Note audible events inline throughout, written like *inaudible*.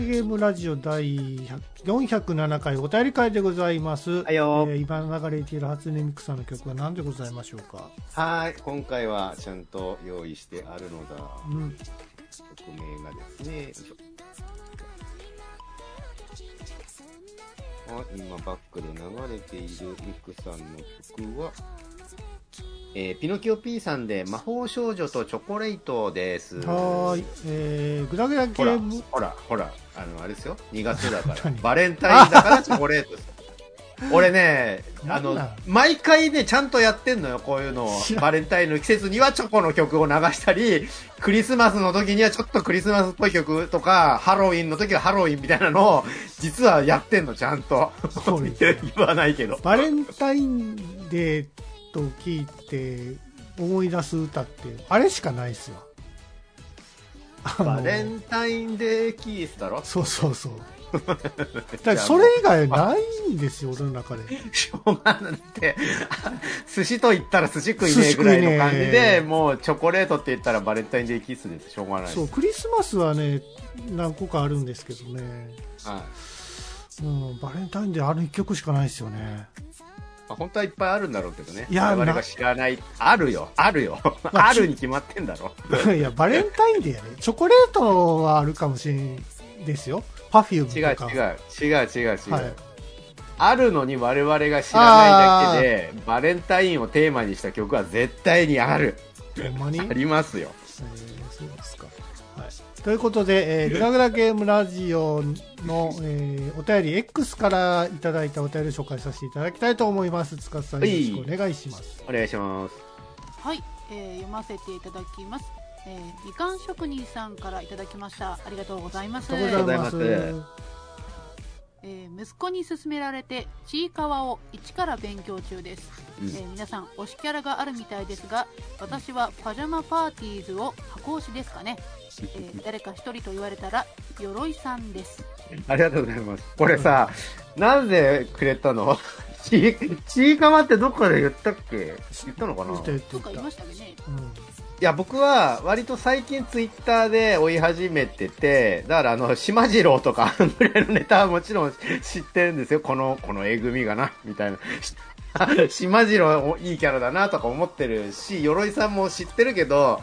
ゲームラジオ第407回お便り会でございます。はいよえー今流れている初音ミクさんの曲は何でございましょうか？はい、今回はちゃんと用意してあるのだ。うん。曲名がですね、よい今バックで流れているミクさんの曲は、えーピノキオ P さんで魔法少女とチョコレートです。はーい。えー、グダグダゲほらーム、、ほら、ほら、あの、あれですよ。2月だから *laughs* 何？バレンタインだからチョコレートです。*laughs* 俺ね、あの毎回ね、ちゃんとやってんのよ、こういうのをバレンタインの季節にはチョコの曲を流したり、クリスマスの時にはちょっとクリスマスっぽい曲とか、ハロウィンの時はハロウィンみたいなのを、実はやってんの、ちゃんと。そうです *laughs* 言わないけど。バレンタインデーと聞いて思い出す歌って、あれしかないっすよ。バレンタインデーキースだろ？そうそうそう。*laughs* だからそれ以外ないんですよ、俺の中で。しょうがないって、*laughs* 寿司と言ったら寿司食いねえぐらいの感じで、えもうチョコレートって言ったらバレンタインデーキスです。しょうがない。そう、クリスマスはね、何個かあるんですけどね。はいうん、バレンタインデーある一曲しかないですよね。まあ、本当はいっぱいあるんだろうけどね。いや我々が知らない。あるよ。あるよ。*laughs* まああるに決まってんだろ。*laughs* いや、バレンタインデーやね。チョコレートはあるかもしれんですよ。パフューム違うとか。違う。違う違う違う。はい。あるのに我々が知らないだけで、バレンタインをテーマにした曲は絶対にある。ほんまに？ありますよ。えーそうですか。はい。ということで、えー、グラグラゲームラジオの、えーお便り X からいただいたお便りを紹介させていただきたいと思います。塚さんよろしくお願いします。お願いします。はい、えー読ませていただきます。えーみかん職人さんからいただきました。ありがとうございます。ありがとうございます。えー息子に勧められてちいかわを一から勉強中です、うんえー皆さん推しキャラがあるみたいですが私はパジャマパーティーズを箱推しですかね、えー誰か一人と言われたら鎧さんですありがとうございます。これさ、なんでくれたの？*laughs* ち、ちいかまってどっかで言ったっけ？言ったのかな？とか言いましたよねうんいや、僕は割と最近ツイッターで追い始めてて、だからあの、島次郎とかぐらいのネタはもちろん知ってるんですよ。この、このえぐみがな、みたいな。*laughs* 島次郎いいキャラだなとか思ってるし、鎧さんも知ってるけど、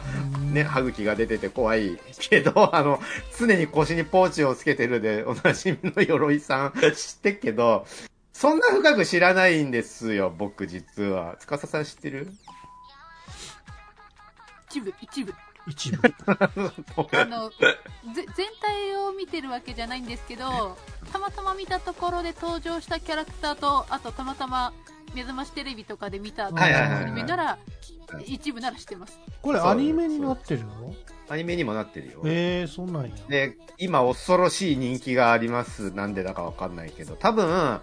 ね、歯茎が出てて怖いけど、*laughs* あの、常に腰にポーチをつけてるでおなじみの鎧さん知ってっけど、そんな深く知らないんですよ、僕実は。司さん知ってる？一部一部一部。*laughs* あのぜ全体を見てるわけじゃないんですけどたまたま見たところで登場したキャラクターとあとたまたま目覚ましテレビとかで見たアニメなら一部なら知ってますこれアニメになってるの？アニメにもなってるよ。えー、そんなんや。で、今恐ろしい人気があります。なんでだかわかんないけど。多分、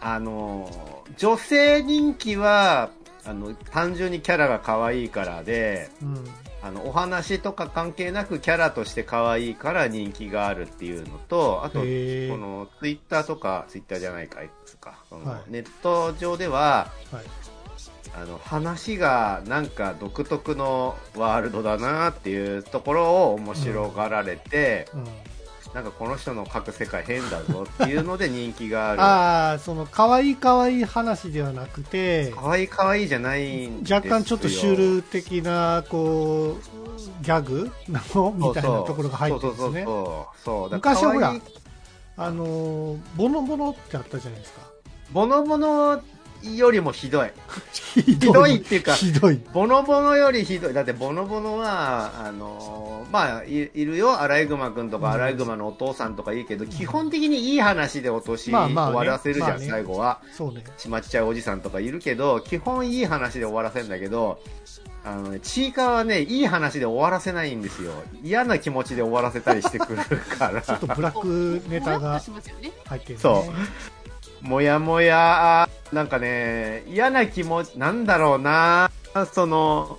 あの、女性人気は、あの、単純にキャラが可愛いからで、うん。あの、お話とか関係なくキャラとして可愛いから人気があるっていうのと、あと、この、ツイッターとか、ツイッターじゃないか、X か。そのはいネット上では、はい。あの、話がなんか独特のワールドだなっていうところを面白がられて、うん。なんかこの人の書く世界変だぞっていうので人気がある。*laughs* ああ、その、可愛い可愛い話ではなくて、可愛い可愛いじゃない若干ちょっとシュール的な、こう、ギャグなのみたいなところが入ってるんですね。昔はほらあのー、ボノボノってあったじゃないですか。ボノボノよりも *laughs* ひどい。ひどいっていうかひどい。ボノボノよりひどい。だってボノボノは、あのーまあい、いるよ。アライグマくんとかうんアライグマのお父さんとかいいけど、基本的にいい話で落とし、終わらせるじゃん、まあね最後は。そうね。しまっちゃうおじさんとかいるけど、基本いい話で終わらせるんだけど、あのね、ちいかわはね、いい話で終わらせないんですよ。嫌な気持ちで終わらせたりしてくるから。*laughs* ちょっとブラックネタが入ってる、ね。そうもやもや、なんかね、嫌な気持ち、なんだろうな、その、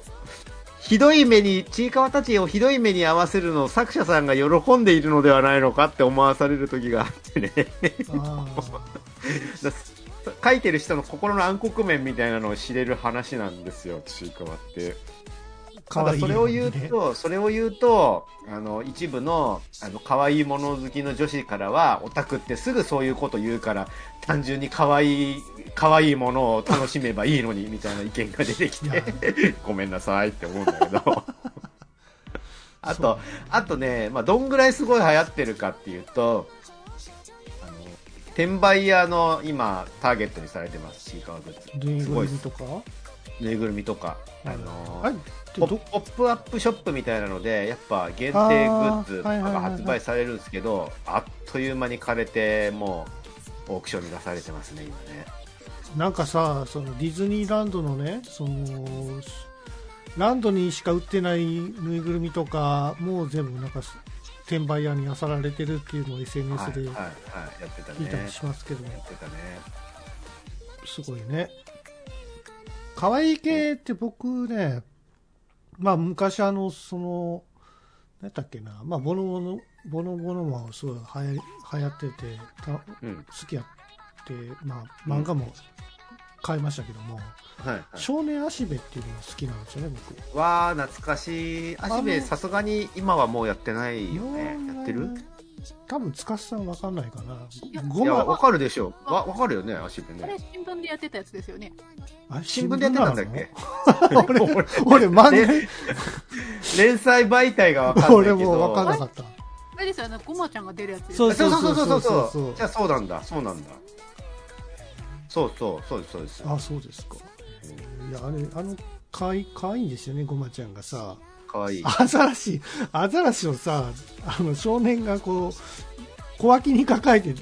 ひどい目に、ちいかわたちをひどい目に合わせるのを作者さんが喜んでいるのではないのかって思わされる時があってね。*laughs* 書いてる人の心の暗黒面みたいなのを知れる話なんですよ、ちいかわって。ただそれを言うと、それを言うと、あの、一部の、あの、可愛いもの好きの女子からは、オタクってすぐそういうこと言うから、単純に可愛い、可愛いものを楽しめばいいのに、みたいな意見が出てきて、*laughs* ごめんなさいって思うんだけど。*laughs* あと、あとね、まあ、どんぐらいすごい流行ってるかっていうと、あの、転売屋の今、ターゲットにされてます、シーカーグッズ。ぬいぐるみとか？ぬいぐるみとか。あのー、ポップアップショップみたいなので、やっぱ限定グッズとかが発売されるんですけど、あっという間に枯れて、もう、オークションに出されてますね、今ね。なんかさ、そのディズニーランドのね、その、ランドにしか売ってないぬいぐるみとか、もう全部なんか、転売屋に漁られてるっていうのを SNS で聞いたりしますけど、やってたね。すごいね。可愛い系って僕ね、まあ昔あの、その、何だっけな、まあボノボノ、ボノボノもすごい流行流行ってて、うん、好きやって、まあ漫画も買いましたけども、はいはい、少年足部っていうのが好きなんですよね、僕。わあ懐かしい。足部、さすがに今はもうやってないよね。やってる？多分、つかさんわかんないかな。いや、わかるでしょう。わ、わかるよね、足部ね。あれ、新聞でやってたやつですよね。あ新聞でやってたんだっけ？*laughs* 俺、俺、漫画、連載媒体がわかんないけど。俺もわかんなかった。あれですよね、ごまちゃんが出るやつそうそうそうそうそうそう。じゃあそうなんだ、そうなんだ。そうそう、そうです、そうです。あ、そうですか。いや、あれ、あの、かい、かわいいんですよね、ごまちゃんがさ。かわいい。アザラシ、アザラシをさ、あの、少年がこう、小脇に抱えて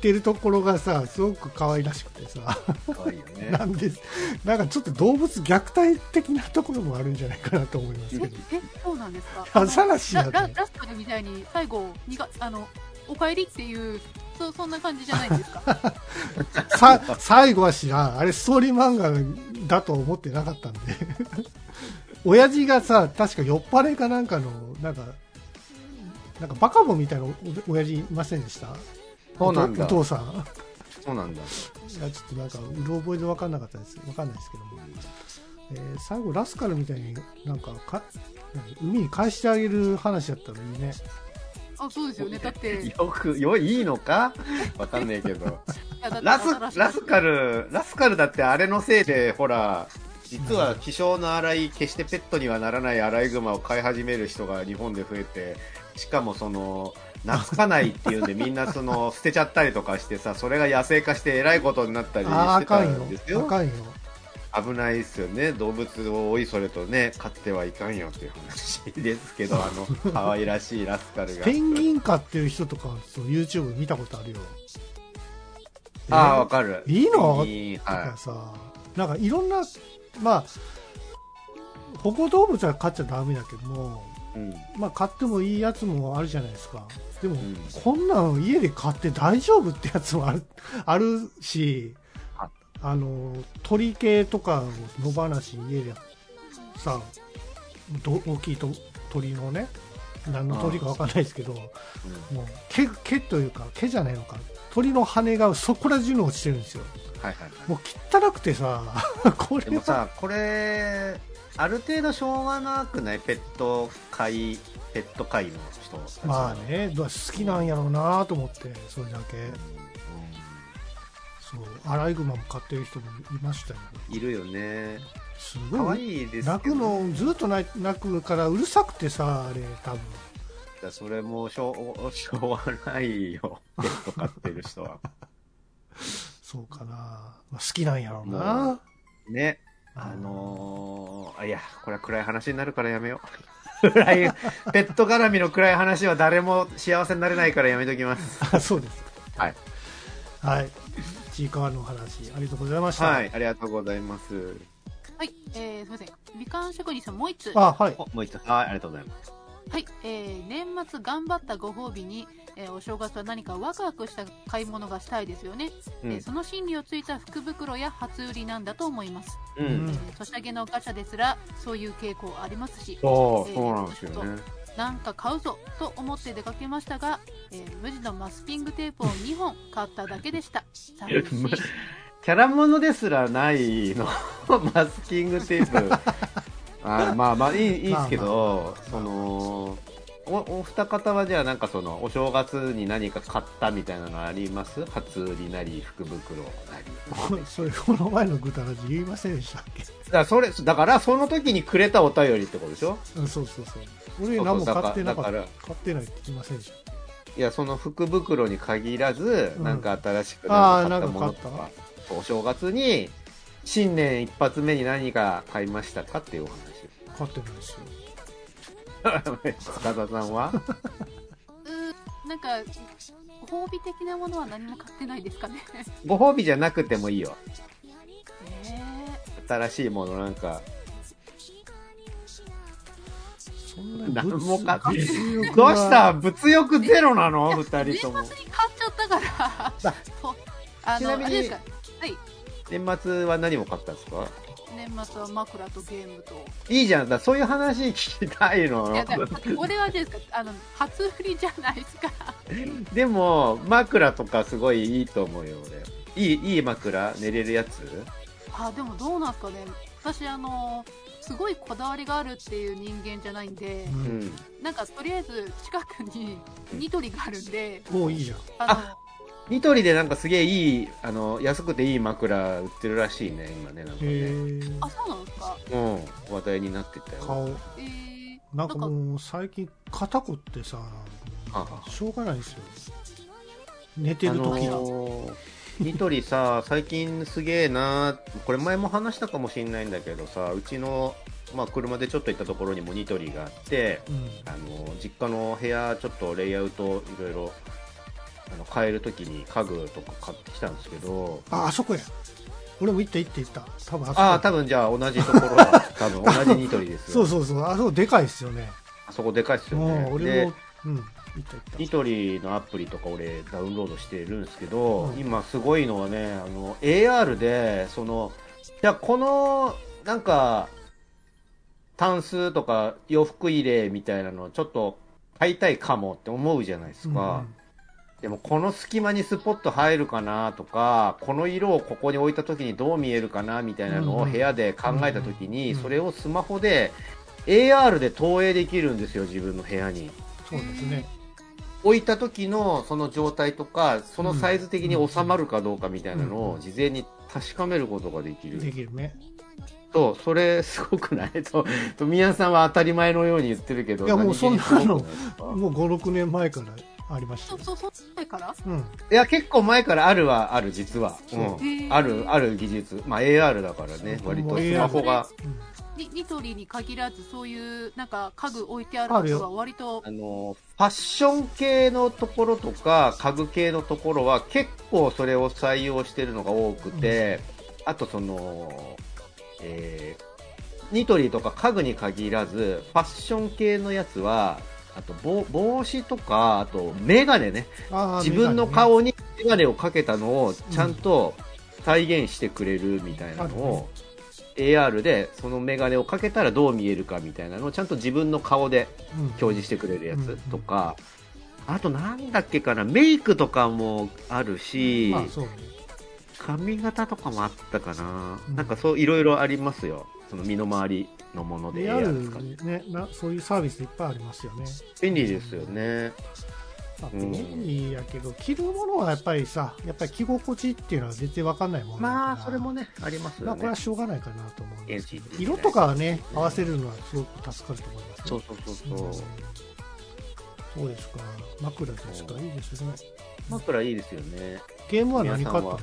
てるところがさ、すごく可愛らしくてさ。可愛いよね。*laughs* なんで、なんかちょっと動物虐待的なところもあるんじゃないかなと思いますけど。え、そうなんですか？*laughs* アザラシやで。ララスカルみたいに最後、にが、あの、お帰りっていう、そそんな感じじゃないんですか？*laughs* さ最後は知らん。あれストーリー漫画だと思ってなかったんで親父がさ、確か酔っ払いかなんかの、なんか、なんかバカボンみたいな親父いませんでした？そうなんだ。お父さん。そうなんだ。いや、ちょっとなんか、うろ覚えで分かんなかったです。分かんないですけども。えー、最後、ラスカルみたいになんかか、海に返してあげる話だったらいいね。あ、そうですよね。だって。よく、よ、いいのか？わかんないけど。ラス、ラスカル、ラスカルだってあれのせいで、ほら、実は気性の荒い、決してペットにはならないアライグマを飼い始める人が日本で増えて、しかもその、懐かないっていうんでみんなその、*laughs* 捨てちゃったりとかしてさ、それが野生化してえらいことになったりしてたんですよ。危ないですよね。動物をおいそれとね、飼ってはいかんよっていう話ですけど、*laughs* あの、可愛らしいラスカルが。ペンギン飼ってる人とか、そう YouTube 見たことあるよ。ああ、わかる。いいの？とかさ、なんかいろんな、まあ、保護動物は飼っちゃダメだけども、うん、まあ飼ってもいいやつもあるじゃないですか。でも、うん、こんなん家で飼って大丈夫ってやつもある、*laughs* あるし、あ。の鳥系とか野放し家でさ大きいと鳥のね何の鳥か分かんないですけど、もう毛毛というか毛じゃないのか。鳥の羽がそこら中に落ちてるんですよ、はいはいはい、もう汚くてさ *laughs* これでもさこれある程度しょうがなくないペット界ペット界の人まあね好きなんやろうなと思ってそれだけ、そうアライグマも飼ってる人もいましたよ。いるよね。すごいいいです、ね、泣くのずっと泣くからうるさくてさあれ多分。だそれもしょうしょうがないよ。ペット飼ってる人は *laughs* そうかな、まあ、好きなんやろうなねあのー、あいやこれは暗い話になるからやめよう *laughs* 暗いペット絡みの暗い話は誰も幸せになれないからやめときますあ *laughs* そうですはいはいちいかわの話、ありがとうございました。はい、ありがとうございます。はい、えー、すみません。みかん職人さん、もう一つ。あ、はい。もう一つ。はい、ありがとうございます。はい、えー、年末頑張ったご褒美に、えー、お正月は何かワクワクした買い物がしたいですよね、うん、えー、その心理をついた福袋や初売りなんだと思います、うん、えー、年明けのガチャですらそういう傾向ありますし。そう,、えー、そうなんですよね。なんか買うぞと思って出かけましたが、えー、無地のマスキングテープを2本買っただけでした。*laughs* キャラものですらないの。*laughs* マスキングテープ。あまあまあいいいいですけど、そのおお二方はじゃあなんかそのお正月に何か買ったみたいなのあります？初売りなり福袋なり。*laughs* それこの前のぐだらじ言いませんでしたっけ？だからそれだからその時にくれたお便りってことでしょ？うんそう。そうそう俺何も買ってなかった。買ってないって言いませんでした。いやその福袋に限らず、うん、なんか新しく買ったものとか。お正月に新年一発目に何か買いましたかっていうお話買ってないですよ。塚田さんは？うんなんかご褒美的なものは何も買ってないですかね。ご褒美じゃなくてもいいよ。えー、新しいものなんか。そんな何も買ってどうした？物欲ゼロなの？二人とも。年末に買っちゃったから。あ *laughs* ちなみに、はい、年末は何も買ったんですか？年末は枕とゲームと。いいじゃん。だそういう話聞きたいの。いや俺はですかあの初売りじゃないですか。*laughs* でも枕とかすごいいいと思うよ俺。いいいい枕？寝れるやつ？あでもどうなんですかね。私あのすごいこだわりがあるっていう人間じゃないんで、うん、なんかとりあえず近くにニトリがあるんで、おいいじゃん。あのニトリでなんかすげえいい、あの、安くていい枕売ってるらしいね、今ね、なんかね。あ、そうなんですか？うん、話題になってたよ。顔。えー、なんかもう最近肩こってさ、しょうがないですよ。寝てる時、あのー、ニトリさ、最近すげえな、これ前も話したかもしれないんだけどさ、うちの、まあ、車でちょっと行ったところにもニトリがあって、うん、あの実家の部屋ちょっとレイアウトいろいろあの買える時に家具とか買ってきたんですけど。ああそこや。俺も行った行って行った。多分ああ多分じゃあ同じところだ。多分 *laughs* 同じニトリですよそうそうそう。あそこでかいですよね。あそこでかいですよね。俺もうんニトリのアプリとか俺ダウンロードしてるんですけど、うん、今すごいのはねあの AR でそのいやこのなんかタンスとか洋服入れみたいなのちょっと買いたいかもって思うじゃないですか、うんでもこの隙間にスポット入るかなとか、この色をここに置いた時にどう見えるかなみたいなのを部屋で考えた時に、それをスマホで AR で投影できるんですよ、自分の部屋に。そうですね。置いた時のその状態とか、そのサイズ的に収まるかどうかみたいなのを事前に確かめることができる。できるね。と、それすごくない？と、と、宮さんは当たり前のように言ってるけど。いや、もうそんなの、もう5、6年前からありました。そうそう前からうんいや結構前からあるはある実は、うん、あるある技術まあ AR だからね割とスマホが、ニニトリに限らずそういうなんか家具置いてあるとこは割とあのファッション系のところとか家具系のところは結構それを採用してるのが多くて、うん、あとそのえー、ニトリとか家具に限らずファッション系のやつはあと帽帽子とか、あとメガネね。自分の顔にメガネをかけたのをちゃんと再現してくれるみたいなのを、AR でそのメガネをかけたらどう見えるかみたいなのをちゃんと自分の顔で表示してくれるやつとか、あとなんだっけかな、メイクとかもあるし、髪型とかもあったかな。なんかそういろいろありますよ。その身の回りのもので AR ねなそういうサービスいっぱいありますよね。便利ですよね、便利やけど、着るものはやっぱりさやっぱり着心地っていうのは全然わかんないものまあそれもねありますよね、まあ、これはしょうがないかなと思うんですけど。色とかはね合わせるのはすごく助かると思います、ね、そうそうそうそう、うん、そうですか？枕ですかいいですね。枕いいですよね。ゲームは何買ったの？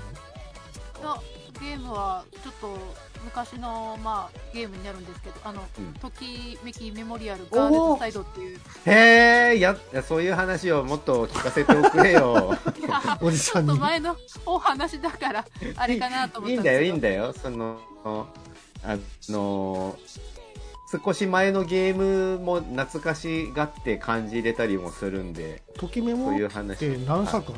ゲームはちょっと昔の、まあ、ゲームになるんですけど、あの、うん、ときめきメモリアルガールズサイドっていう。へえ、や、そういう話をもっと聞かせておくれよ。*laughs* おじさんに。前のお話だから、あれかなと思っていいんだよ、いいんだよ。その、あの、少し前のゲームも懐かしがって感じれたりもするんで。ときメモって何作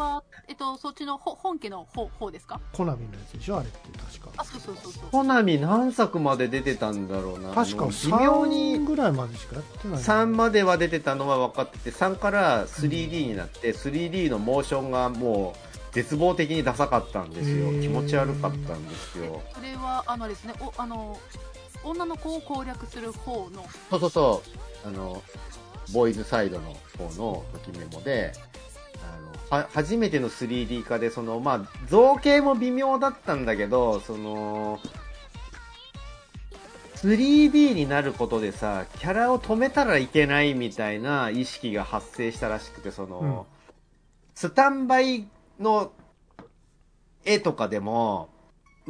は、えっと、そっちの本家の方方ですか？コナミのやつでしょ？あれって確か。あ、そうそうそうそう。コナミ何作まで出てたんだろうな。確か微妙にぐらいまでしかやってない。3までは出てたのは分かってて、3から 3D になって、3D のモーションがも絶望的にダサかったんですよ気持ち悪かったんですよそれはあのですねおあの女の子を攻略する方のそうそうそうあのボーイズサイドの方のときメモでは初めての 3D 化でそのまあ造形も微妙だったんだけどその 3D になることでさキャラを止めたらいけないみたいな意識が発生したらしくてその、うん、スタンバイの絵とかでも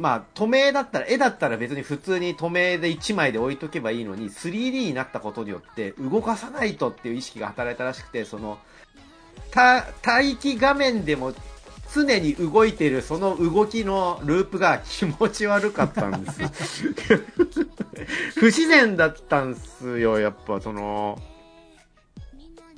まあ、透明だったら、絵だったら別に普通に透明で1枚で置いとけばいいのに、3D になったことによって動かさないとっていう意識が働いたらしくて、その、待機画面でも常に動いてるその動きのループが気持ち悪かったんです *laughs* 不自然だったんすよ、やっぱその、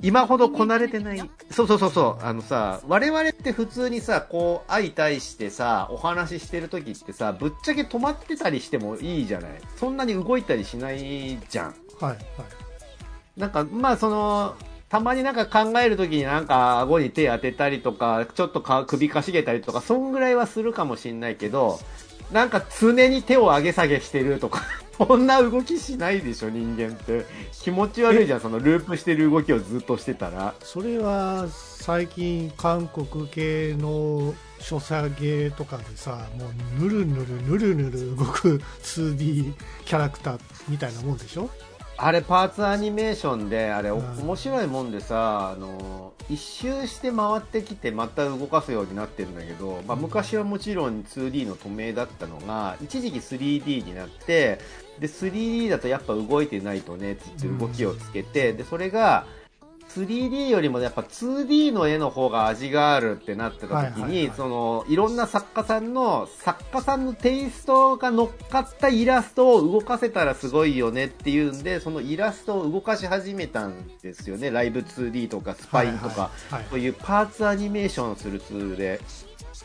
今ほどこなれてない。そうそうそうそう。あのさ、我々って普通にさ、こう、相対してさ、お話ししてる時ってさ、ぶっちゃけ止まってたりしてもいいじゃない。そんなに動いたりしないじゃん。はい、はい。なんか、まあその、たまになんか考えるときになんか顎に手当てたりとか、ちょっとか首かしげたりとか、そんぐらいはするかもしんないけど、なんか常に手を上げ下げしてるとか *laughs* そんな動きしないでしょ、人間って。気持ち悪いじゃん、そのループしてる動きをずっとしてたら。それは、最近、韓国系の所作芸とかでさ、もう、ぬるぬるぬるぬる動く 2D キャラクターみたいなもんでしょ？あれパーツアニメーションであれ、面白いもんでさあの一周して回ってきてまた動かすようになってるんだけど、まあ、昔はもちろん 2D の透明だったのが一時期 3D になってで 3D だとやっぱ動いてないとねつって動きをつけて、でそれが 3D よりもやっぱ 2D の絵の方が味があるってなってた時に、その、いろんな作家さんの、作家さんのテイストが乗っかったイラストを動かせたらすごいよねっていうんで、そのイラストを動かし始めたんですよね。ライブ 2D とかスパインとか、そういうパーツアニメーションするツールで。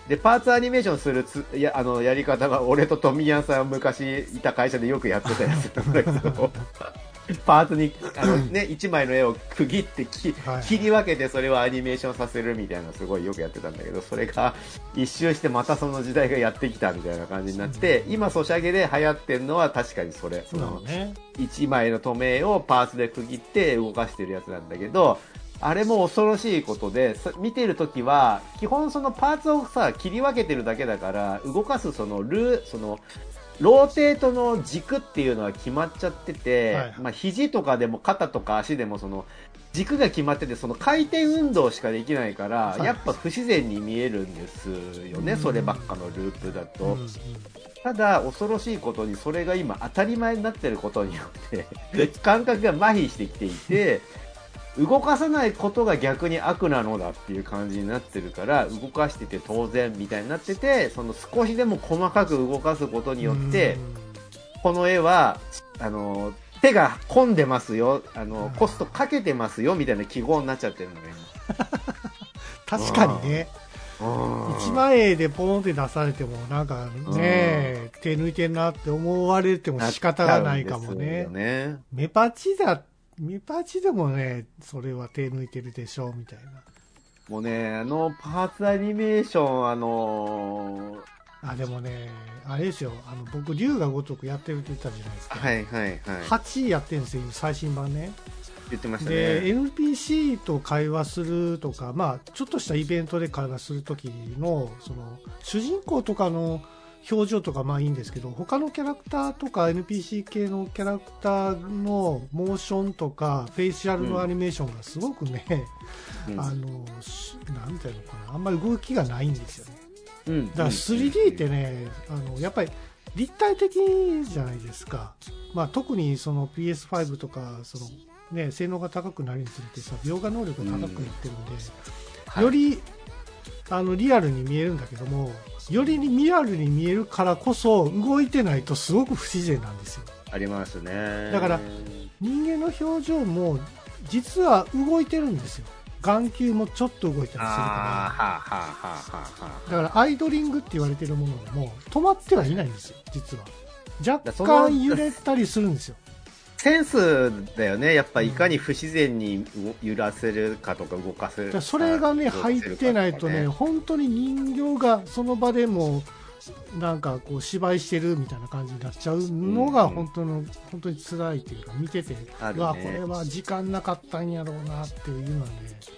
で、パーツアニメーションするつやあのやり方が、俺とトミヤンさん昔いた会社でよくやってたやつなんだけど、*laughs* パーツに、あのね、1枚の絵を区切ってき、切り分けてそれをアニメーションさせるみたいなすごいよくやってたんだけど、それが一周してまたその時代がやってきたみたいな感じになって、うん、今ソシャゲで流行ってるのは確かにそれ。その、ね、1枚の透明をパーツで区切って動かしてるやつなんだけど、あれも恐ろしいことで、見てるときは、基本そのパーツをさ、切り分けてるだけだから、動かすそのルー、その、ローテートの軸っていうのは決まっちゃってて、はい、まあ、肘とかでも肩とか足でもその軸が決まっててその回転運動しかできないから、はい、やっぱ不自然に見えるんですよね、そればっかのループだと。ただ恐ろしいことにそれが今当たり前になってることによって *laughs* 感覚が麻痺してきていて動かさないことが逆に悪なのだっていう感じになってるから動かしてて当然みたいになっててその少しでも細かく動かすことによってこの絵はあの手が込んでますよあのコストかけてますよみたいな記号になっちゃってるのね *laughs* 確かにね。1万円でポンって出されてもなんかね手抜いてんなって思われても仕方がないかもね。ね。メパチだミパチでもね、それは手抜いてるでしょ、みたいな。もうね、あの、パーツアニメーション、あのー、あ、でもね、あれですよ、あの、僕、竜が如くやってるって言ったじゃないですか。はいはいはい。8位やってるんですよ、最新版ね。言ってましたね。で、NPC と会話するとか、まあ、ちょっとしたイベントで会話するときの、その、主人公とかの、表情とかまあいいんですけど他のキャラクターとか NPC 系のキャラクターのモーションとかフェイシャルのアニメーションがすごくね、うん、あのなんていうのかなあんまり動きがないんですよね、うん、だから 3D ってねあのやっぱり立体的じゃないですか、まあ、特にその PS5 とかその、ね、性能が高くなるにつれてさ描画能力が高くなってるんで、うん、より、あのリアルに見えるんだけどもよりリアルに見えるからこそ動いてないとすごく不自然なんですよ。ありますね。だから人間の表情も実は動いてるんですよ。眼球もちょっと動いたりするから。だからアイドリングって言われてるものも止まってはいないんですよ実は。若干揺れたりするんですよセンスだよね。やっぱいかに不自然に揺らせるかとか動かせるそれがね、入ってないとね、本当に人形がその場でも、なんかこう芝居してるみたいな感じになっちゃうのが本当の、うん、本当に辛いというか見てて、ね、わこれは時間なかったんやろうなっていうのはね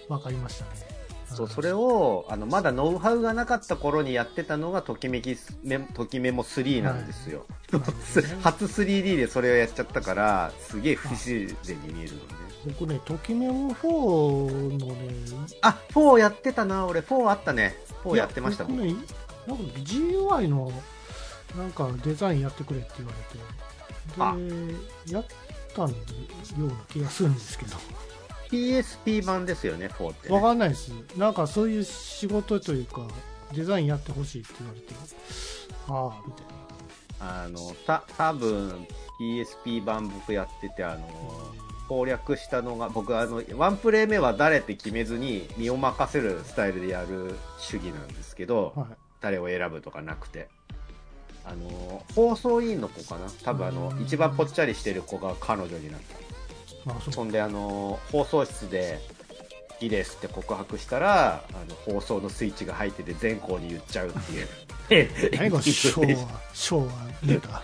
分かりましたね。そう、それを、あの、まだノウハウがなかった頃にやってたのが、ときめきメ、ときメモ3なんですよ。はい、*laughs* 初 3D でそれをやっちゃったから、すげえ不自然に見えるのね。僕ね、ときメモ4のね。あ、4やってたな、俺。4あったね。4やってましたもん。ね、なんか GUI の、なんかデザインやってくれって言われて。で、やったんような気がするんですけど。PSP 版ですよね、4って、ね。わかんないです。なんかそういう仕事というか、デザインやってほしいって言われて、ああ、みたいな。あの、た、多分 PSP 版僕やってて、あの、攻略したのが、僕あの、ワンプレイ目は誰って決めずに身を任せるスタイルでやる主義なんですけど、はい、誰を選ぶとかなくて。あの、放送委員の子かな？多分あの、一番ぽっちゃりしてる子が彼女になった。そんであの放送室で「いいです」って告白したらあの放送のスイッチが入ってて全校に言っちゃうっていう。何が昭和昭和ねえだ。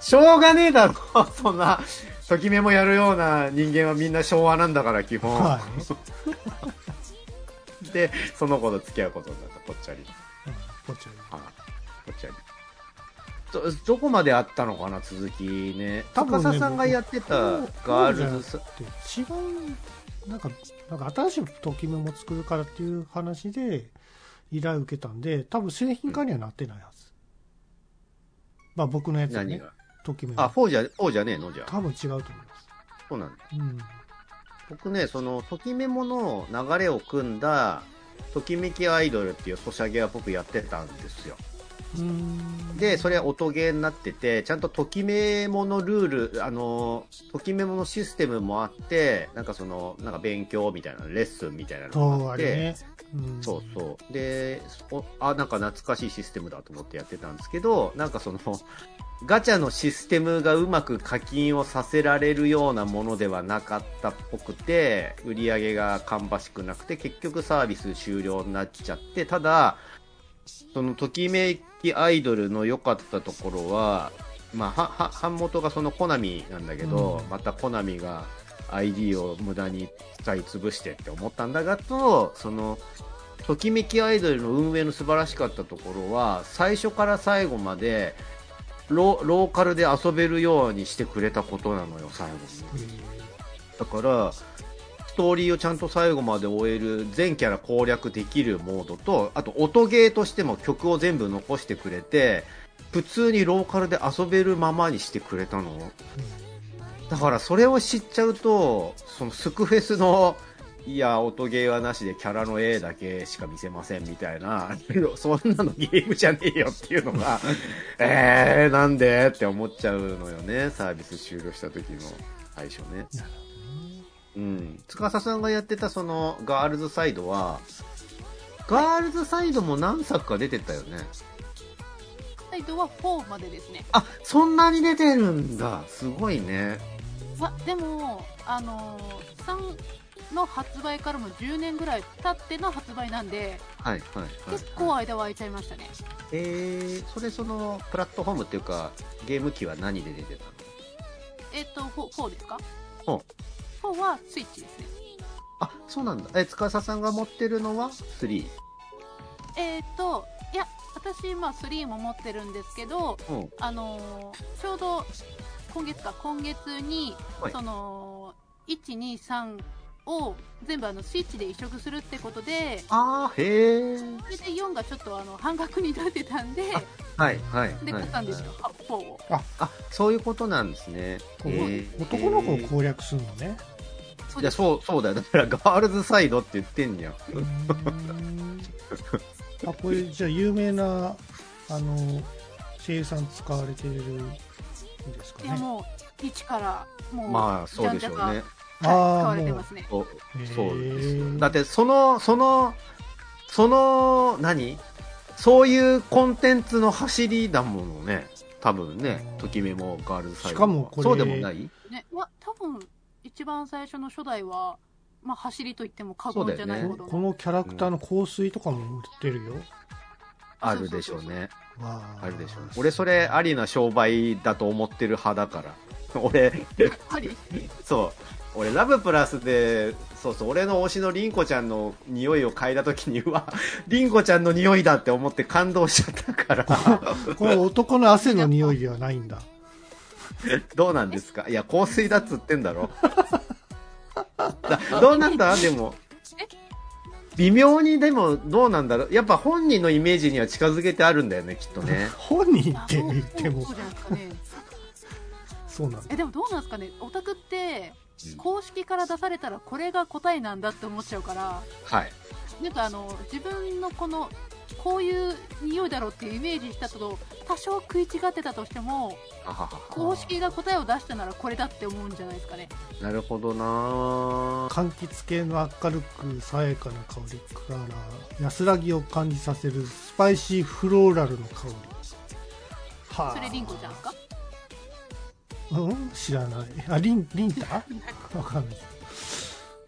しょうがねえだ *laughs* ろそんなときめもやるような人間はみんな昭和なんだから基本、はい、*laughs* でその子と付き合うことになった。ぽっちゃり、うん、ぽっちゃり、はあ、ぽっちゃりど、どこまであったのかな、続きね。高佐さんがやってたガールズ違う、なんか、なんか新しいときめも作るからっていう話で依頼受けたんで、多分製品化にはなってないはず。うん、まあ僕のやつはね。ときめも。あ、4じゃ、4じゃねえのじゃ多分違うと思います。そうなんだ。うん。僕ね、その、ときめもの流れを組んだ、ときめきアイドルっていうソシャゲは僕やってたんですよ。で、それは音ゲーになってて、ちゃんとときメモのルール、あの、ときメモのシステムもあって、なんかその、なんか勉強みたいな、レッスンみたいなのがあって、ねうそうそう。で、あ、なんか懐かしいシステムだと思ってやってたんですけど、なんかその、ガチャのシステムがうまく課金をさせられるようなものではなかったっぽくて、売り上げが芳しくなくて、結局サービス終了になっちゃって、ただ、そのときめきアイドルの良かったところは、まあ、は、は、版元がそのコナミなんだけど、うん、またコナミが ID を無駄に使い潰してって思ったんだがと、その、ときめきアイドルの運営の素晴らしかったところは、最初から最後までロ、ローカルで遊べるようにしてくれたことなのよ、最後に。だから、ストーリーをちゃんと最後まで終える全キャラ攻略できるモードと、あと音ゲーとしても曲を全部残してくれて、普通にローカルで遊べるままにしてくれたの。だからそれを知っちゃうと、そのスクフェスの、いや、音ゲーはなしでキャラの絵だけしか見せませんみたいな、*laughs* そんなのゲームじゃねえよっていうのが、*laughs* えー、なんで？って思っちゃうのよね、サービス終了した時の最初ね。うん。司さんがやってたそのガールズサイドは、ガールズサイドも何作か出てたよね？サイドは4までですね。あ、そんなに出てるんだ。すごいね。あ、でも、あのー、3の発売からも10年ぐらい経っての発売なんで、はいはい、はい、結構間は空いちゃいましたね。えー、それその、プラットフォームっていうか、ゲーム機は何で出てたの？えっ、と、4, 4ですか？うん。4はスイッチですね。あ、そうなんだ。え、司さんが持ってるのは 3? えっ、と、いや、私、まあ、3も持ってるんですけど、うん、あのー、ちょうど、今月か、今月に、はい、その、1、2、3を全部あのスイッチで移植するってことで、ああ、へえ。それで4がちょっとあの半額になってたんで、はい、はい。で、買ったんですよ、はい、4を。あ、あ、そういうことなんですね。男の子を攻略するのね。いや、そう、そうだよ。だから、ガールズサイドって言ってんじゃん。あ、これ、じゃあ、有名な、あの、声優さん使われているんですかね。いや、もう、一から、もう、まあ、そうでしょうね。使われてますね。そうそうですよ。だって、その、その、その、何？そういうコンテンツの走りだものね。多分ね、ときめもガールズサイド。しかもこれ、そうでもない？ね、わ一番最初の初代は、まあ、走りと言っても過言じゃないほど、ね、このキャラクターの香水とかも売ってるよ。あるでしょうね。あるでしょう、ね。俺それありな商売だと思ってる派だから。*laughs* 俺、そう。俺、ラブプラスで、そうそう、俺の推しのリンコちゃんの匂いを嗅いだ時に、うわ、リンコちゃんの匂いだって思って感動しちゃったから。*laughs* これ男の汗の匂いではないんだ。*laughs* どうなんですか？いや、香水だっつってんだろ。どうなんだでも。微妙にでもどうなんだろうやっぱ本人のイメージには近づけてあるんだよねきっとね *laughs* 本人って言ってもそうなんえでもどうなんですかね？オタクって公式から出されたらこれが答えなんだって思っちゃうからはい。なんかあの自分のこのこういう匂いだろうっていうイメージしたと多少食い違ってたとしても公式が答えを出したならこれだって思うんじゃないですかね。なるほどな。柑橘系の明るく爽やかな香りから安らぎを感じさせるスパイシーフローラルの香り。はあ。それリンコちゃんか？うん？知らない。あリンリンタ？わかんない。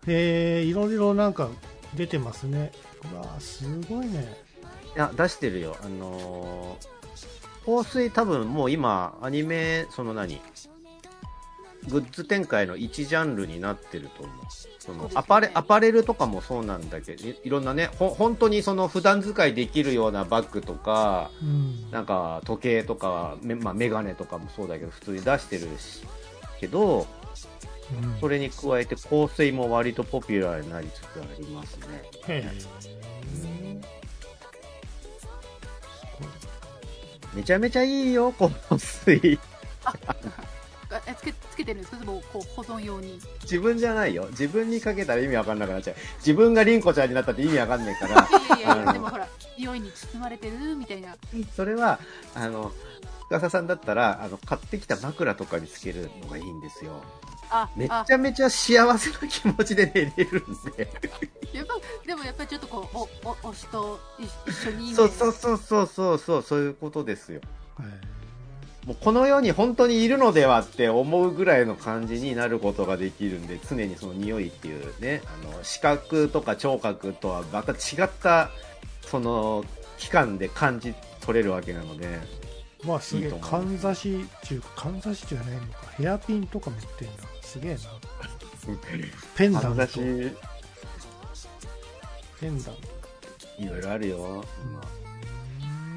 へえいろいろなんか出てますね。うわすごいね。いや、出してるよ。あのー、香水多分もう今、アニメ、その何？グッズ展開の一ジャンルになってると思う。そのアパレアパレルとかもそうなんだけど、いろんなね、ほ本当にその普段使いできるようなバッグとか、うん、なんか時計とか、まあ、メガネとかもそうだけど、普通に出してるし、けど、うん、それに加えて香水も割とポピュラーになりつつありますね。めちゃめちゃいいよ、この水。*laughs* えつけつけてるんですか？もこう保存用に？自分じゃないよ。自分にかけたら意味わかんなくなっちゃう。自分が凛子ちゃんになったって意味わかんないから。*laughs* いやいやでもほら匂いに包まれてるみたいな。それはあの深さんだったらあの買ってきた枕とかにつけるのがいいんですよ。めちゃめちゃ幸せな気持ちで寝れるんで。やっぱでもやっぱりちょっとこうおお推しと一緒にそうそうそうそうそうそうそういうことですよもうこの世に本当にいるのではって思うぐらいの感じになることができるんで常にその匂いっていうねあの視覚とか聴覚とはまた違ったその期間で感じ取れるわけなのでまあすげえかんざしっていうかかんざしじゃないのかヘアピンとかも売ってんだすげえなペンダントペンダントいろいろあるよ、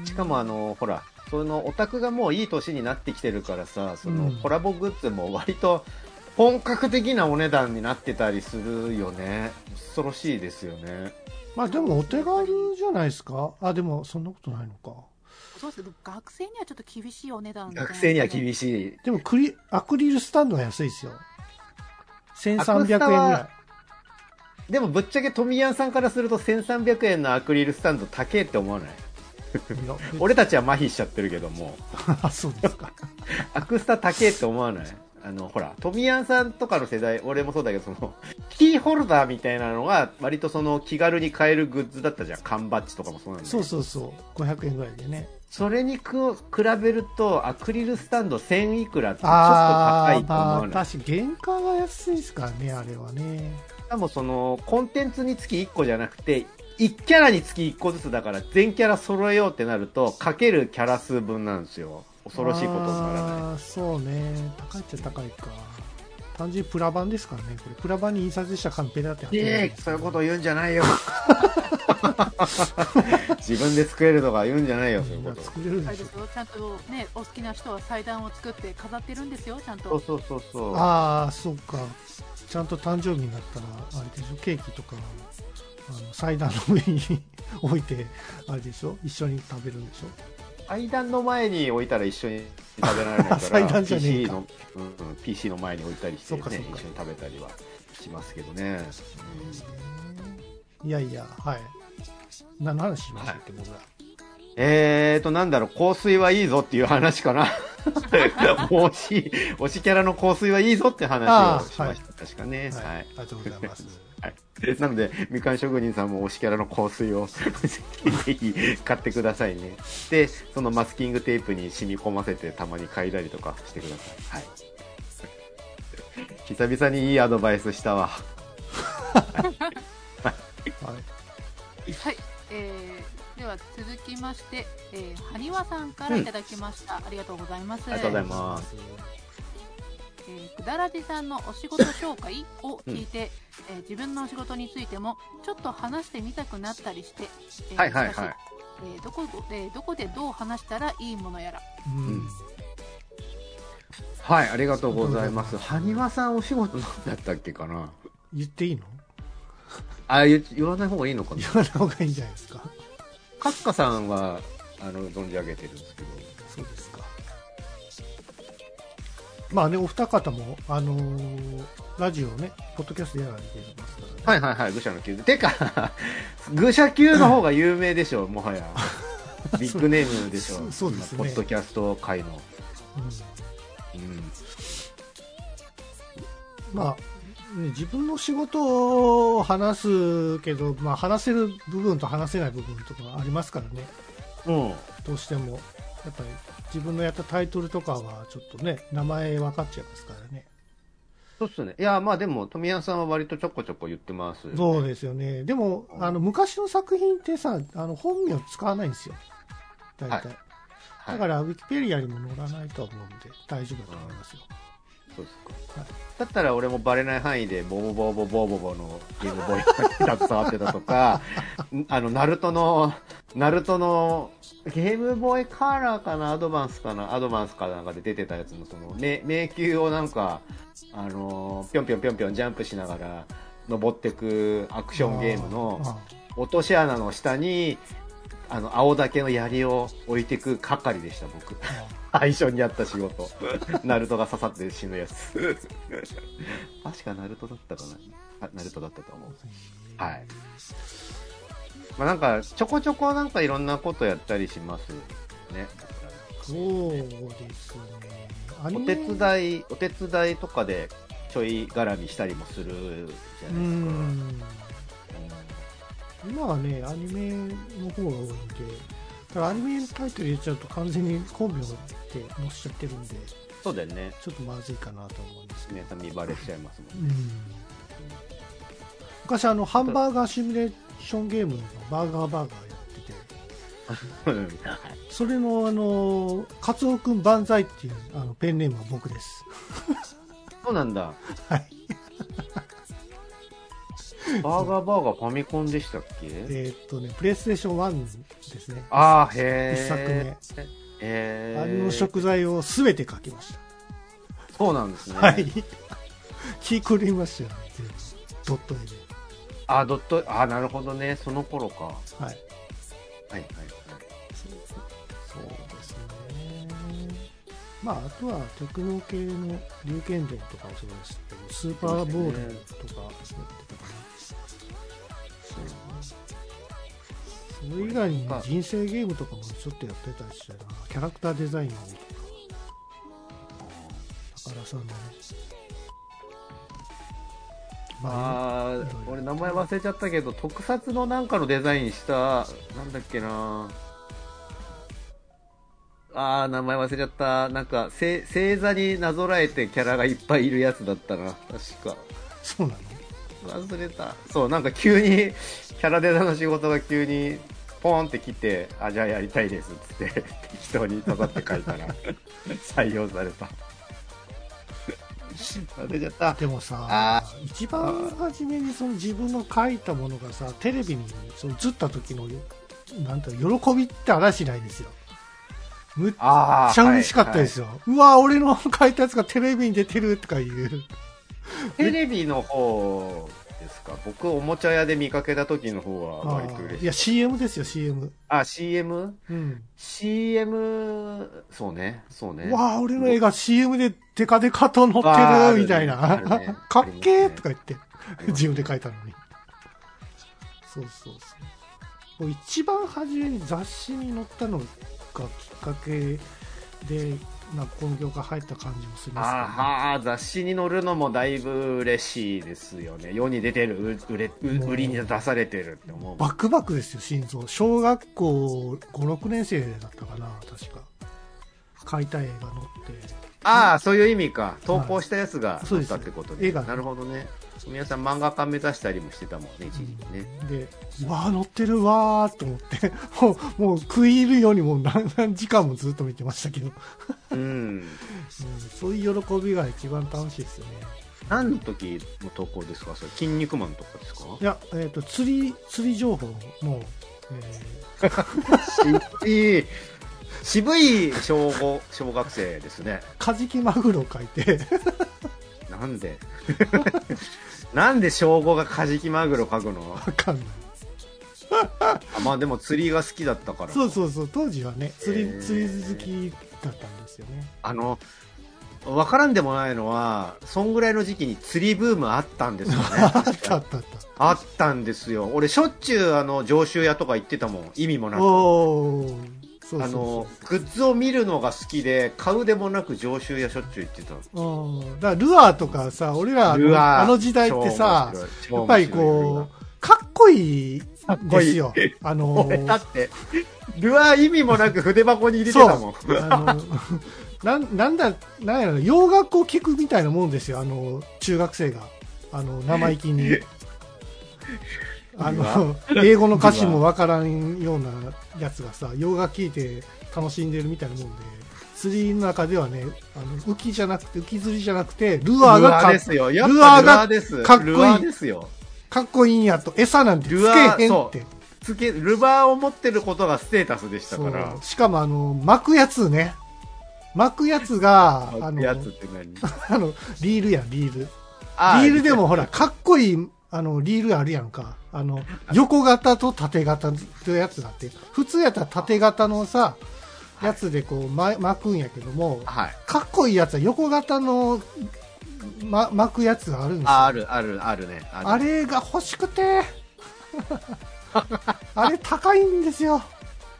しかもあのほらそのオタクがもういい年になってきてるからさそのコラボグッズも割と本格的なお値段になってたりするよね。恐ろしいですよね。まあでもお手軽じゃないですか？あでもそんなことないのか。そうですけど学生にはちょっと厳しいお値段、ね、学生には厳しい。でもクリアクリルスタンドは安いですよ。1300円ぐらい。でもぶっちゃけ富谷さんからすると1300円のアクリルスタンド高えって思わない？*laughs* 俺たちは麻痺しちゃってるけども。*laughs* あそうですか。*laughs* アクスタ高えって思わない？あのほら富谷さんとかの世代俺もそうだけどそのキーホルダーみたいなのが割とその気軽に買えるグッズだったじゃん。缶バッジとかもそうなんだそうそうそう。500円ぐらいでね。それにく比べるとアクリルスタンド1000いくらってちょっと高いと思わない、まあ、確か原価が安いですからねあれはね。しかもそのコンテンツにつき1個じゃなくて1キャラにつき1個ずつだから全キャラ揃えようってなるとかけるキャラ数分なんですよ。恐ろしいことにならない。そうね。高いっちゃ高いか。単純にプラ版ですからね。これプラ版に印刷したカンペだってええそういうこと言うんじゃないよ。*laughs* 自分で作れるとか言うんじゃないよそういうこと。作れるでしょちゃんとねお好きな人は祭壇を作って飾ってるんですよちゃんと。そうそうそうそう。ああそうか。ちゃんと誕生日になったらあれでしょケーキとかあの祭壇の上に置いてあれでしょ？一緒に食べるんでしょ？階段の前に置いたら一緒に食べられないから *laughs* PC の、うん、PC の前に置いたりして、ね、一緒に食べたりはしますけどね、うん、いやいやはい何の話しましたっけ、はい、僕ら？えーと、なんだろう、香水はいいぞっていう話かな。*laughs* 推し、推しキャラの香水はいいぞって話をしました。はい、確かね、はい。はい。ありがとうございます。はい。なので、みかん職人さんも推しキャラの香水を *laughs* ぜひ買ってくださいね。で、そのマスキングテープに染み込ませてたまに嗅いだりとかしてください。はい。久々にいいアドバイスしたわ。はい、はい、えー、では続きまして、えー、はにわさんからいただきました、うん、ありがとうございます。ありがとうございます。えー、くだらじさんのお仕事紹介を聞いて、うん、えー、自分のお仕事についてもちょっと話してみたくなったりして、えー、はいはいはい。えー、どこでどこでどう話したらいいものやら。うんはい、ありがとうございます。はにわさんお仕事なんだったっけかな言っていいの？あ言、言わない方がいいのかな言わない方がいいんじゃないですか。カッカさんは、あの、存じ上げてるんですけど。まあね、お二方も、あのー、ラジオね、ポッドキャストやられてますからね。はいはいはい、愚者の級。てか、*laughs* 愚者級の方が有名でしょ、*laughs* もはや。ビッグネームでしょ。そうですね。ポッドキャスト界の。うん。うん、まあ、ね、自分の仕事を話すけど、まあ、話せる部分と話せない部分とかありますからね。うん。どうしても。やっぱり自分のやったタイトルとかはちょっとね、名前分かっちゃいますからね。そうっすね。いや、まあでも、富谷さんは割とちょこちょこ言ってます、ね、そうですよね。でも、あの、昔の作品ってさ、あの、本名使わないんですよ。大体。はい、だから、ウィキペディアにも載らないと思うんで、大丈夫だと思いますよ。そうですか。はい、だったら俺もバレない範囲で、ボボボボボボボのゲームボーイが伝わってたとか、*laughs* あの、ナルトの、ナルトの、ゲームボーイカーラーかな？アドバンスかな？アドバンスかなんかで出てたやつの、その、迷宮をなんか、あのぴょんぴょんぴょんぴょんジャンプしながら登ってくアクションゲームの落とし穴の下にあの青竹の槍を置いてく係でした僕。*laughs* 最初にやった仕事。ナルトが刺さって死ぬやつ。*laughs* 確かナルトだったかな。あナルトだったと思う。はい。まあなんかちょこちょこなんかいろんなことやったりしますね。そうですね。お手伝い、お手伝いとかでちょい絡みしたりもするじゃないですか。今はね、アニメの方が多いんで、だからアニメタイトル入れちゃうと完全にコンビをって載せちゃってるんで、そうだよね。ちょっとまずいかなと思うんですね。皆さん見バレしちゃいますもんね。昔あの、ハンバーガーシミュレーションゲームのバーガーバーガーそれの、あの、カツオくん万歳っていうあのペンネームは僕です。*laughs* そうなんだ。はい。バーガーバーガーファミコンでしたっけ？えー、っとね、プレイステーション1ですね。ああ、へえ。一作目。へえ。あの食材をすべて書きました。そうなんですね。はい。気狂いましたよね、ドット絵で。あ、ドット、あ、なるほどね。その頃か。はい。はいはい。まあ、あとはテクノ系の龍剣伝とかもそうですけど、スーパーボールとかやってたかな。それ以外に人生ゲームとかもちょっとやってたりしてな、キャラクターデザインをとか、宝さんのね。まあ、あ俺名前忘れちゃったけど、特撮のなんかのデザインした、なんだっけなああ、名前忘れちゃった。なんか、星座になぞらえてキャラがいっぱいいるやつだったな。確か。そうなの？忘れた。そう、なんか急に、*laughs* キャラデザの仕事が急に、ポーンって来て、あ、じゃあやりたいですっつって、*laughs* 適当に飾って書いたら、*laughs* 採用された。忘れちゃった。でもさ、一番初めにその自分の書いたものがさ、テレビにその映った時の、なんて喜びってあらしないですよ。むっちゃ嬉しかったですよ。はいはい、うわ俺の書いたやつがテレビに出てるとかいう。*laughs* テレビの方ですか？僕、おもちゃ屋で見かけた時の方は割と嬉しい。いや、CM ですよ、CM。あ、CM? うん。CM、そうね、そうね。わあ俺の絵が CM でデカデカと載ってるみたいな。ね、*laughs* かっけーとか言って、自分で書いたのに。そうそうそう。一番初めに雑誌に載ったのがきっかけでなこの業界入った感じもするますね、ああ雑誌に載るのもだいぶ嬉しいですよね。世に出てる売れ売りに出されてるって思う。バクバクですよ心臓。小学校56年生だったかな確か。描いた絵が載って。ああそういう意味か。投稿したやつが載ったってこと絵がなるほどね皆さん漫画家目指したりもしてたもんね一時期ね。でうわあ載ってるわーと思って。*laughs* もうもう食い入るようにもう何何時間もずっと見てましたけど、うん。*laughs* うんそういう喜びが一番楽しいですよね。何の時の投稿ですか？それ筋肉マンとかですか？いや、えっと釣り釣り情報の、えー。渋い。渋い小五小学生ですね。カジキマグロ書いて。なんで？*laughs* なんで小五がカジキマグロ描くの？わかんない。あまあでも釣りが好きだったからそうそうそう当時はね釣り,、へー。釣り好きだったんですよね。あの分からんでもないのはそんぐらいの時期に釣りブームあったんですよね。*laughs* あったあったあった。あったんですよ。俺しょっちゅうあの常習屋とか行ってたもん。意味もなくおおそうそうあのそグッズを見るのが好きで買うでもなく常習屋しょっちゅう行ってたううんだからルアーとかさ俺らあのあの時代ってさやっぱりこうかっこいいですよ。あの俺だってルアー意味もなく筆箱に入れてたもん。あのなんなんだなんやろ洋楽を聴くみたいなもんですよあの中学生が。あの生意気に *laughs* あの英語の歌詞もわからんようなやつがさ洋楽聴いて楽しんでるみたいなもんで釣りの中ではねあの浮きじゃなくて浮き釣りじゃなくてルアーがかですよ。やっぱルアーがルアーです。かっこいいですよ。かっこいいんやと餌なんてつけへんってつけ、ルバーを持ってることがステータスでしたから。しかもあの巻くやつね巻くやつがあのやつって何？あのリールやんリールあリールでもほら、かっこいい、あの、リールあるやんか。あの、横型と縦型ってやつがあって、普通やったら縦型のさ、やつでこう、ま、巻くんやけども、はい。かっこいいやつは横型の、ま、巻くやつがあるんですよ。あ、ある、ある、あるね。あるあれが欲しくて、*laughs* あれ高いんですよ。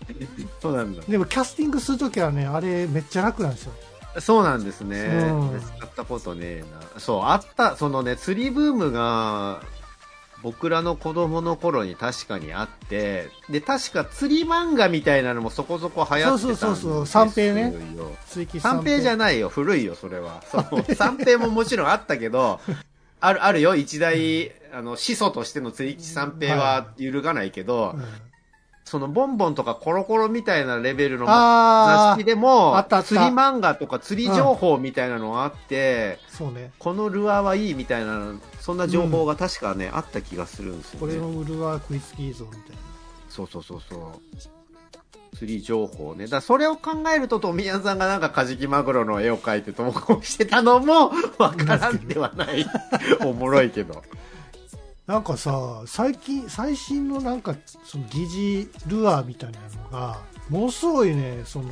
*laughs* そうなんだ。でもキャスティングするときはね、あれめっちゃ楽なんですよ。そうなんですね。うん使ったことねえな。そう、あった、そのね、釣りブームが、僕らの子供の頃に確かにあって、で、確か釣り漫画みたいなのもそこそこ流行ってたんですよ。そうそうそう三平ね三平じゃない。よ、古いよ、それは。三平ももちろんあったけど、ある、あるよ、一大、あの、始祖としての釣り吉三平は揺るがないけど、うんそのボンボンとかコロコロみたいなレベルのあ雑誌でも釣り漫画とか釣り情報みたいなのがあって、そうね。このルアーはいいみたいな、そんな情報が確かね、あった気がするんですよね。これのウルワークイスキーゾーみたいな。そうそうそうそう。釣り情報ね。だそれを考えると、富谷さんがなんかカジキマグロの絵を描いて投稿してたのも、わからんではない。おもろいけど。なんかさ、最近、最新のなんか、その疑似ルアーみたいなのが、ものすごいね、その、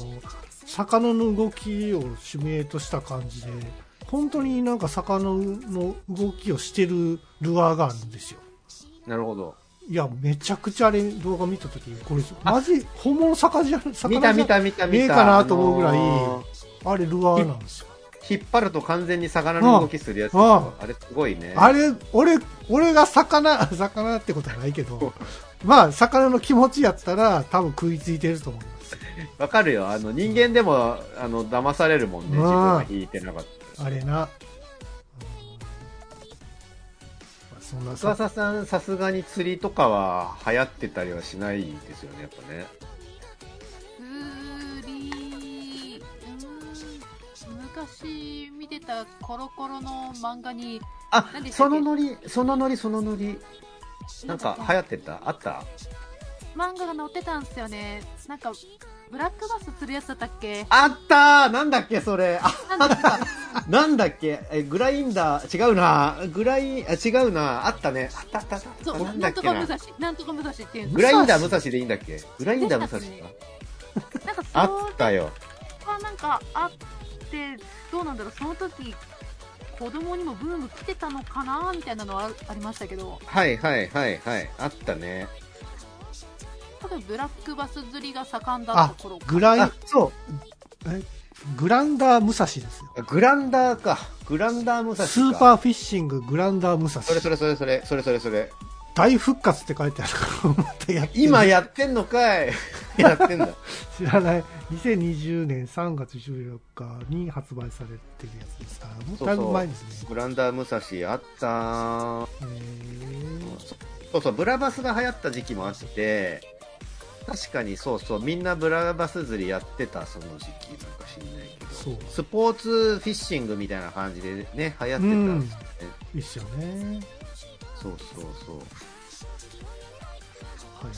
魚の動きをシミュレートした感じで、本当になんか魚の動きをしてるルアーがあるんですよ。なるほど。いや、めちゃくちゃあれ動画見たとき、これ、マジ、本物魚じゃ、魚じゃ見た見た見た見た。ねえかなと思うぐらいあのーあれルアーなんですよ。引っ張ると完全に魚の動きするやつあれすごいね。あれ、俺、俺が魚、*laughs* 魚ってことはないけど、*laughs* まあ、魚の気持ちやったら、多分食いついてると思います。わかるよ。あの、人間でも、あの、騙されるもんね。うん自分が引いてなかった。あれな。そんな深澤さん、さすがに釣りとかは流行ってたりはしないですよね、やっぱね。昔見てたコロコロの漫画に、あそのノリ、そのノリ、そのノリ。なんか流行ってた？あった？漫画が載ってたんですよね。なんか、ブラックバス釣るやつだったっけ？あったーなんだっけ、それ。あ、なんだか、なんだっけ？え、グラインダー、違うな。グライン、あ、違うな。あったね。あったあったあった。そう、なんとか武。蔵、なんとか武蔵っていうグラインダー武蔵でいいんだっけ？グラインダー武蔵か？なんか、あそったよ。れはなんかあって、どうなんだろう、その時、子供にもブーム来てたのかなみたいなのはあありましたけど、はいはいはいはい。あったね。多分ブラックバス釣りが盛んだったあ頃、かグライあ、そグランダー武蔵ですよ。う。グランダーか。グランダー武蔵か。スーパーフィッシンググランダー武蔵。それそれそれそれ、それそれそれ。大復活って書いてあるから、や今やってんのかい *laughs* やってんだ。知らない。2020年3月14日に発売されてるやつですから、もうだいぶ前ですね。グランダー武蔵あったそうそう、ブラバスが流行った時期もあって、確かにそうそう、みんなブラバス釣りやってた、その時期なんか知んないけど、スポーツフィッシングみたいな感じでね、流行ってたんですよね。いいっすよね。そうそうそう。はい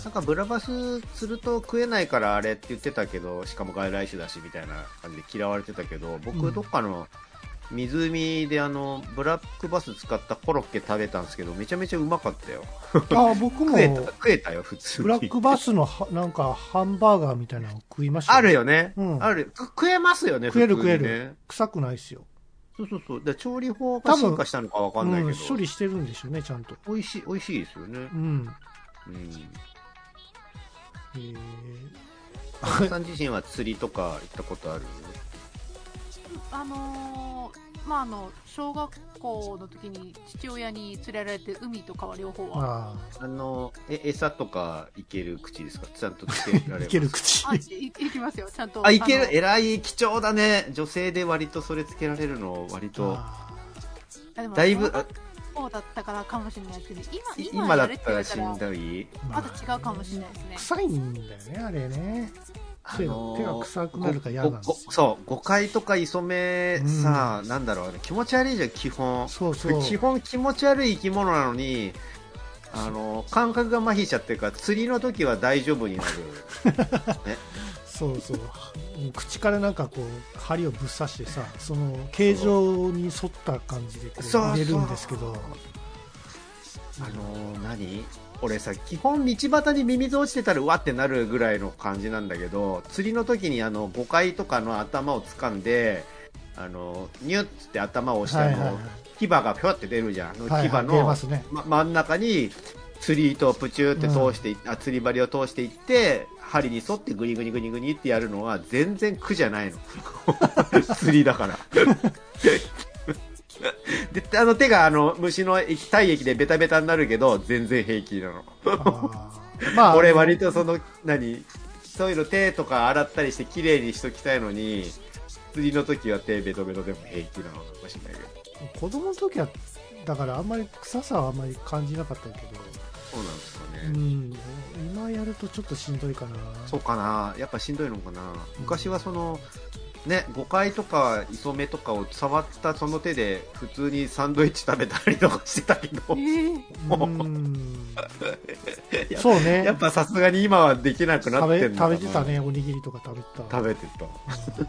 なんかブラバス釣ると食えないからあれって言ってたけど、しかも外来種だしみたいな感じで嫌われてたけど、うん僕どっかの湖であの、ブラックバス使ったコロッケ食べたんですけど、めちゃめちゃうまかったよ。あ、僕も食、えた、よ、普通に。ブラックバスのはなんかハンバーガーみたいなの食いましたあるよね。うんある。く食えますよね、食える食える。臭くないっすよ。そうそうそう。で調理法が進化したのかわかんないけど。うん、処理してるんでしょうね、ちゃんと。美味しい、美味しいですよね。うん。うん。へー *laughs* さん自身は釣りとか行ったことある？あのーまああの小学校の時に父親に連れられて海と川両方は。ああ。の、え、餌とかいける口ですか？ちゃんとつけらあ、れますいける口。あいいきますよ。ちゃんとあ、いける？の偉い、貴重だね。女性で割とそれつけられるの、割と。ああ。でもだいぶ小、学校だったからかもしれないですけど今い今今だったらしたんどい？ーまた違うかもしれないですね。臭いんだよね、あれね。手が手が臭くなるから嫌なんですそう、誤解とか磯目うんさ、なんだろうね、気持ち悪いじゃん、基本。そうそう。基本気持ち悪い生き物なのに、あの、感覚が麻痺しちゃってるから、釣りの時は大丈夫になる。*laughs* そうそう。口からなんかこう、針をぶっ刺してさ、その形状に沿った感じでこうそう入れるんですけど、あの何？俺さ、基本道端にミミズ落ちてたらうわってなるぐらいの感じなんだけど、釣りの時にあの、誤解とかの頭を掴んで、あの、ニュッつって頭を押して、あの、はいはいはい。牙がぴょって出るじゃん。牙はいはい、出の、ますね。ま、真ん中に釣り糸をプチューって通してい、あ釣り針を通していって針に沿ってグニグニグニグニってやるのは全然苦じゃないの *laughs* 釣りだから *laughs* であの手があの虫の液体液でベタベタになるけど全然平気なの。まあ、俺割とその何そういうの手とか洗ったりして綺麗にしときたいのに釣りの時は手ベトベトでも平気なのかもしれないけど。子供の時は、だからあんまり臭さはあんまり感じなかったけど、そうなんですかね、うん、今やるとちょっとしんどいかな。そうかな、やっぱしんどいのかな、昔はその、ね、誤解とか磯目とかを触ったその手で普通にサンドイッチ食べたりとかしてたけどえ、*laughs* ーうん。そうね。*laughs* やっぱさすがに今はできなくなってんの食べてた。ね、おにぎりとか食べてた。食べてた。うん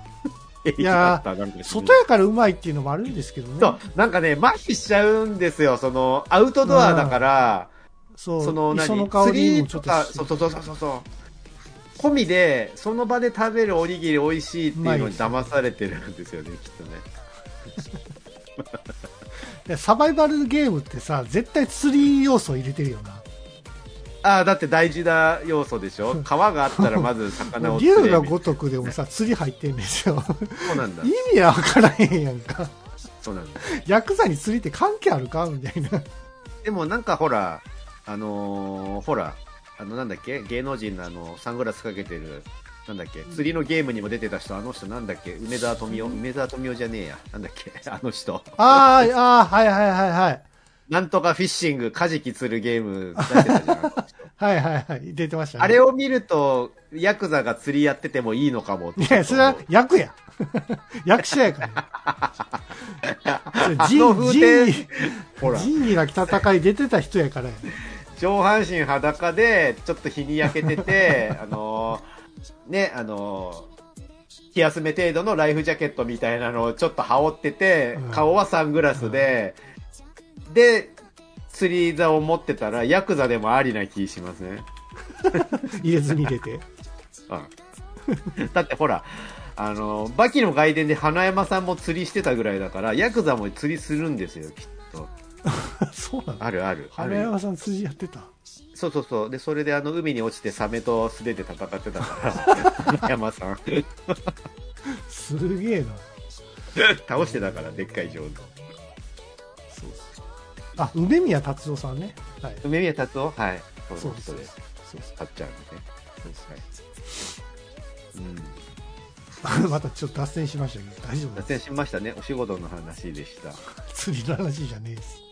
*laughs* いや外やからうまいっていうのもあるんですけどね。そう、なんかね、麻痺しちゃうんですよ、その、アウトドアだから、そう。その磯何の香り釣りもちょっととか、そうそうそうそうそう。込みで、その場で食べるおにぎり美味しいっていうのに騙されてるんですよね、きっとね。で *laughs* サバイバルゲームってさ、絶対釣り要素入れてるよな。ああ、だって大事な要素でしょ？川があったらまず魚を釣れ竜が如くでもさ、釣り入ってんですよ。そうなんだ意。味は分からへんやんか。そうなんだ。ヤクザに釣りって関係あるか？みたいな。でもなんかほら、あのーほら、あのなんだっけ？芸能人のあの、サングラスかけてる、なんだっけ？釣りのゲームにも出てた人、あの人なんだっけ？梅沢富美男梅沢富美男じゃねえや。なんだっけ？あの人。あーあー、はいはいはいはい。なんとかフィッシング、カジキ釣るゲーム出してたじゃん。*laughs* はいはいはい。出てましたね。あれを見ると、ヤクザが釣りやっててもいいのかもって。いや、それは役や。*laughs* 役者やから。そ *laughs* れあ仁の風仁景、ほら、仁義なき戦い出てた人やからや。上半身裸で、ちょっと日に焼けてて、*laughs* あのーね、あのー気休め程度のライフジャケットみたいなのをちょっと羽織ってて、うん顔はサングラスで、で、釣り座を持ってたら、ヤクザでもありな気しますね。*laughs* 入れ墨入れて。*laughs* うん。だってほら、あのーバキの外伝で花山さんも釣りしてたぐらいだから、ヤクザも釣りするんですよ、きっと。*laughs* そうなの？あるある。花山さん釣りやってた？そうそうそう。で、それであの、海に落ちてサメと素手で戦ってたから、*laughs* 山さん。すげえな。倒してたから、でっかい上手。あ、梅宮達夫さんね。はい。梅宮達夫？はい。そうそうそうです。そうそたっちゃんね。そうですはい。うん。うまたちょっと脱線しましたけど、大丈夫脱。線しましたね。お仕事の話でした。*laughs* 釣りの話じゃねえです。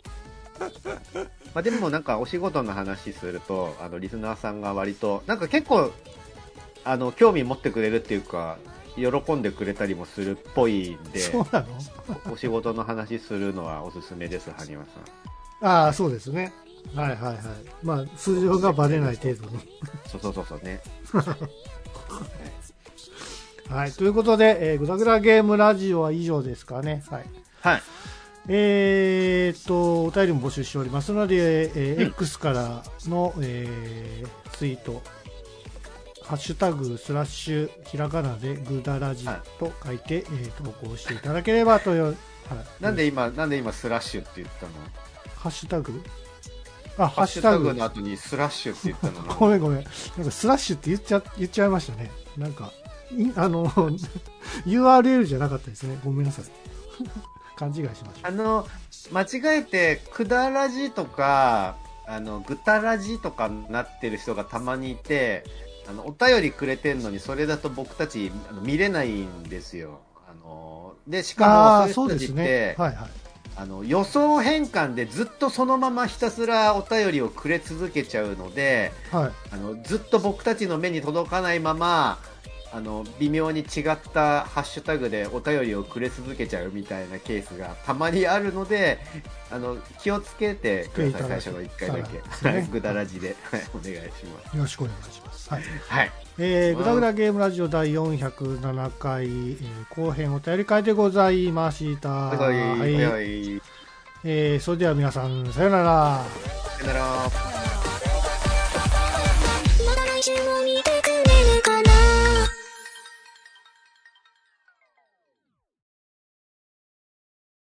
まあでもなんかお仕事の話すると、あの、リスナーさんが割と、なんか結構、あの、興味持ってくれるっていうか、喜んでくれたりもするっぽいんで、そうなの？お仕事の話するのはおすすめです、埴輪さん。ああ、そうですね。はいはいはい。まあ、通常がバレない程度に。そうそうそうそうね。はい。ということで、えー、グダグダゲームラジオは以上ですかね。はい。はい。えーっと、お便りも募集しておりますので、えーうん X からの、えーツイート、ハッシュタグ、スラッシュ、ひらがなでグダラジと書いて、えー投稿していただければという、はい、なんで今、なんで今スラッシュって言ったの？ハッシュタグ？あ、ハハッッシュタグの。後にスラッシュって言ったのな *laughs* ごめんごめん。なんかスラッシュって言っちゃ、言っちゃいましたね。なんか、いあの、*laughs* URL じゃなかったですね。ごめんなさい。勘違いしました。あの、間違えて、くだらじとか、あの、ぐたらじとかなってる人がたまにいて、あの、お便りくれてんのに、それだと僕たち見れないんですよ。あの、で、しかも、そういう人たちって、ね。はいはい。あの、予想変換でずっとそのままひたすらお便りをくれ続けちゃうので、はい。あの、ずっと僕たちの目に届かないまま、あの、微妙に違ったハッシュタグでお便りをくれ続けちゃうみたいなケースがたまにあるので、あの、気をつけてください、最初の1回だけ。ぐだらじで、はいお願いします。よろしくお願いします。はい。はい。えー、グダグダゲームラジオ第407回、えー後編お便り会でございました。はい、はい、はい。えーそれでは皆さん、さよなら。さよなら。また来週も見て